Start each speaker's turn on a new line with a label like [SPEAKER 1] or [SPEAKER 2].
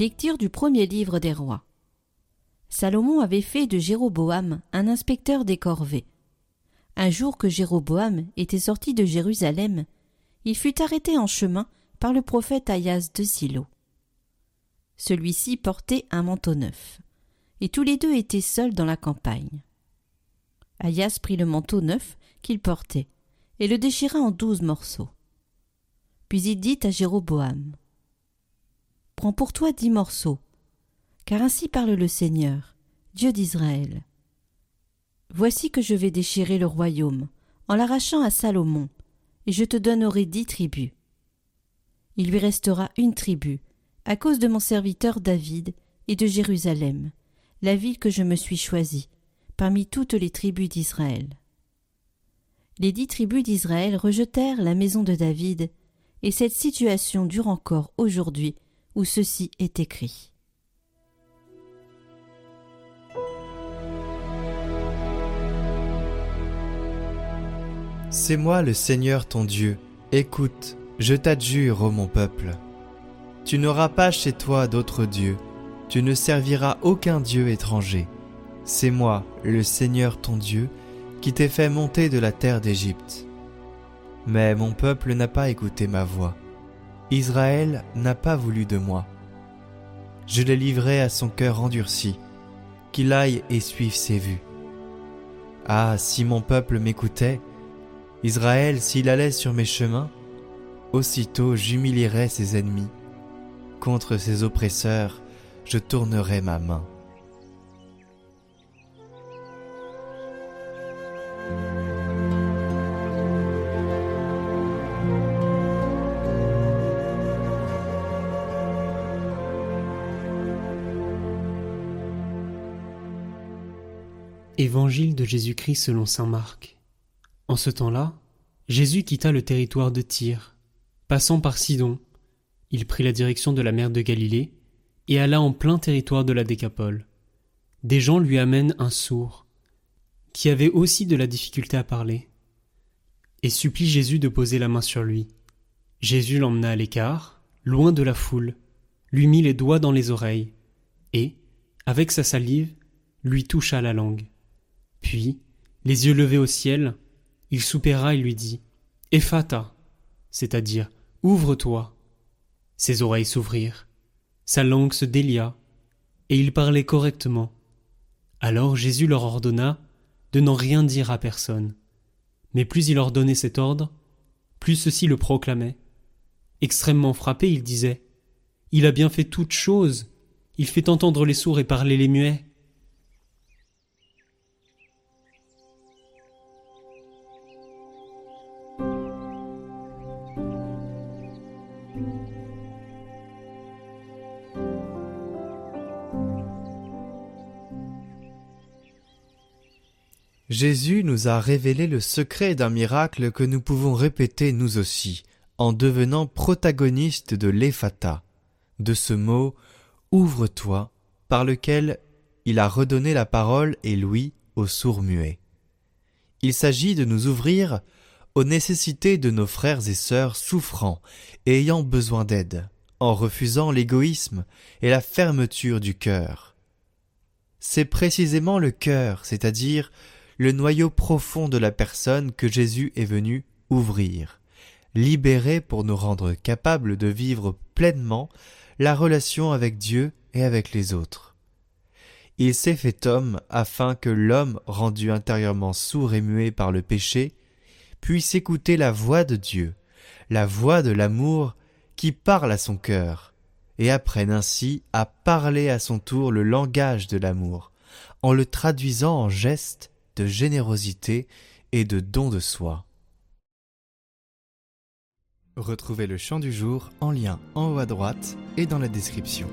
[SPEAKER 1] Lecture du premier livre des rois. Salomon avait fait de Jéroboam un inspecteur des corvées. Un jour que Jéroboam était sorti de Jérusalem, il fut arrêté en chemin par le prophète Ayas de Silo. Celui-ci portait un manteau neuf, et tous les deux étaient seuls dans la campagne. Ayas prit le manteau neuf qu'il portait et le déchira en douze morceaux. Puis il dit à Jéroboam Prends pour toi dix morceaux, car ainsi parle le Seigneur, Dieu d'Israël. Voici que je vais déchirer le royaume, en l'arrachant à Salomon, et je te donnerai dix tribus. Il lui restera une tribu, à cause de mon serviteur David et de Jérusalem, la ville que je me suis choisie, parmi toutes les tribus d'Israël. Les dix tribus d'Israël rejetèrent la maison de David, et cette situation dure encore aujourd'hui où ceci est écrit.
[SPEAKER 2] C'est moi le Seigneur ton Dieu. Écoute, je t'adjure, ô mon peuple. Tu n'auras pas chez toi d'autres dieux, tu ne serviras aucun dieu étranger. C'est moi, le Seigneur ton Dieu, qui t'ai fait monter de la terre d'Égypte. Mais mon peuple n'a pas écouté ma voix. Israël n'a pas voulu de moi. Je l'ai livré à son cœur endurci, qu'il aille et suive ses vues. Ah, si mon peuple m'écoutait, Israël s'il allait sur mes chemins, aussitôt j'humilierais ses ennemis. Contre ses oppresseurs, je tournerai ma main.
[SPEAKER 3] Évangile de Jésus-Christ selon saint Marc. En ce temps-là, Jésus quitta le territoire de Tyr. Passant par Sidon, il prit la direction de la mer de Galilée et alla en plein territoire de la Décapole. Des gens lui amènent un sourd, qui avait aussi de la difficulté à parler, et supplie Jésus de poser la main sur lui. Jésus l'emmena à l'écart, loin de la foule, lui mit les doigts dans les oreilles, et, avec sa salive, lui toucha la langue. Puis, les yeux levés au ciel, il soupira et lui dit Ephata, c'est-à-dire Ouvre-toi. Ses oreilles s'ouvrirent, sa langue se délia, et il parlait correctement. Alors Jésus leur ordonna de n'en rien dire à personne. Mais plus il leur donnait cet ordre, plus ceux-ci le proclamaient. Extrêmement frappé, il disait Il a bien fait toutes choses. Il fait entendre les sourds et parler les muets.
[SPEAKER 2] Jésus nous a révélé le secret d'un miracle que nous pouvons répéter nous aussi, en devenant protagonistes de l'Ephata, de ce mot Ouvre-toi, par lequel il a redonné la parole et l'ouïe aux sourds muets. Il s'agit de nous ouvrir aux nécessités de nos frères et sœurs souffrants et ayant besoin d'aide, en refusant l'égoïsme et la fermeture du cœur. C'est précisément le cœur, c'est-à-dire le noyau profond de la personne que Jésus est venu ouvrir, libérer pour nous rendre capables de vivre pleinement la relation avec Dieu et avec les autres. Il s'est fait homme afin que l'homme rendu intérieurement sourd et muet par le péché puisse écouter la voix de Dieu, la voix de l'amour qui parle à son cœur, et apprenne ainsi à parler à son tour le langage de l'amour, en le traduisant en gestes de générosité et de don de soi. Retrouvez le chant du jour en lien en haut à droite et dans la description.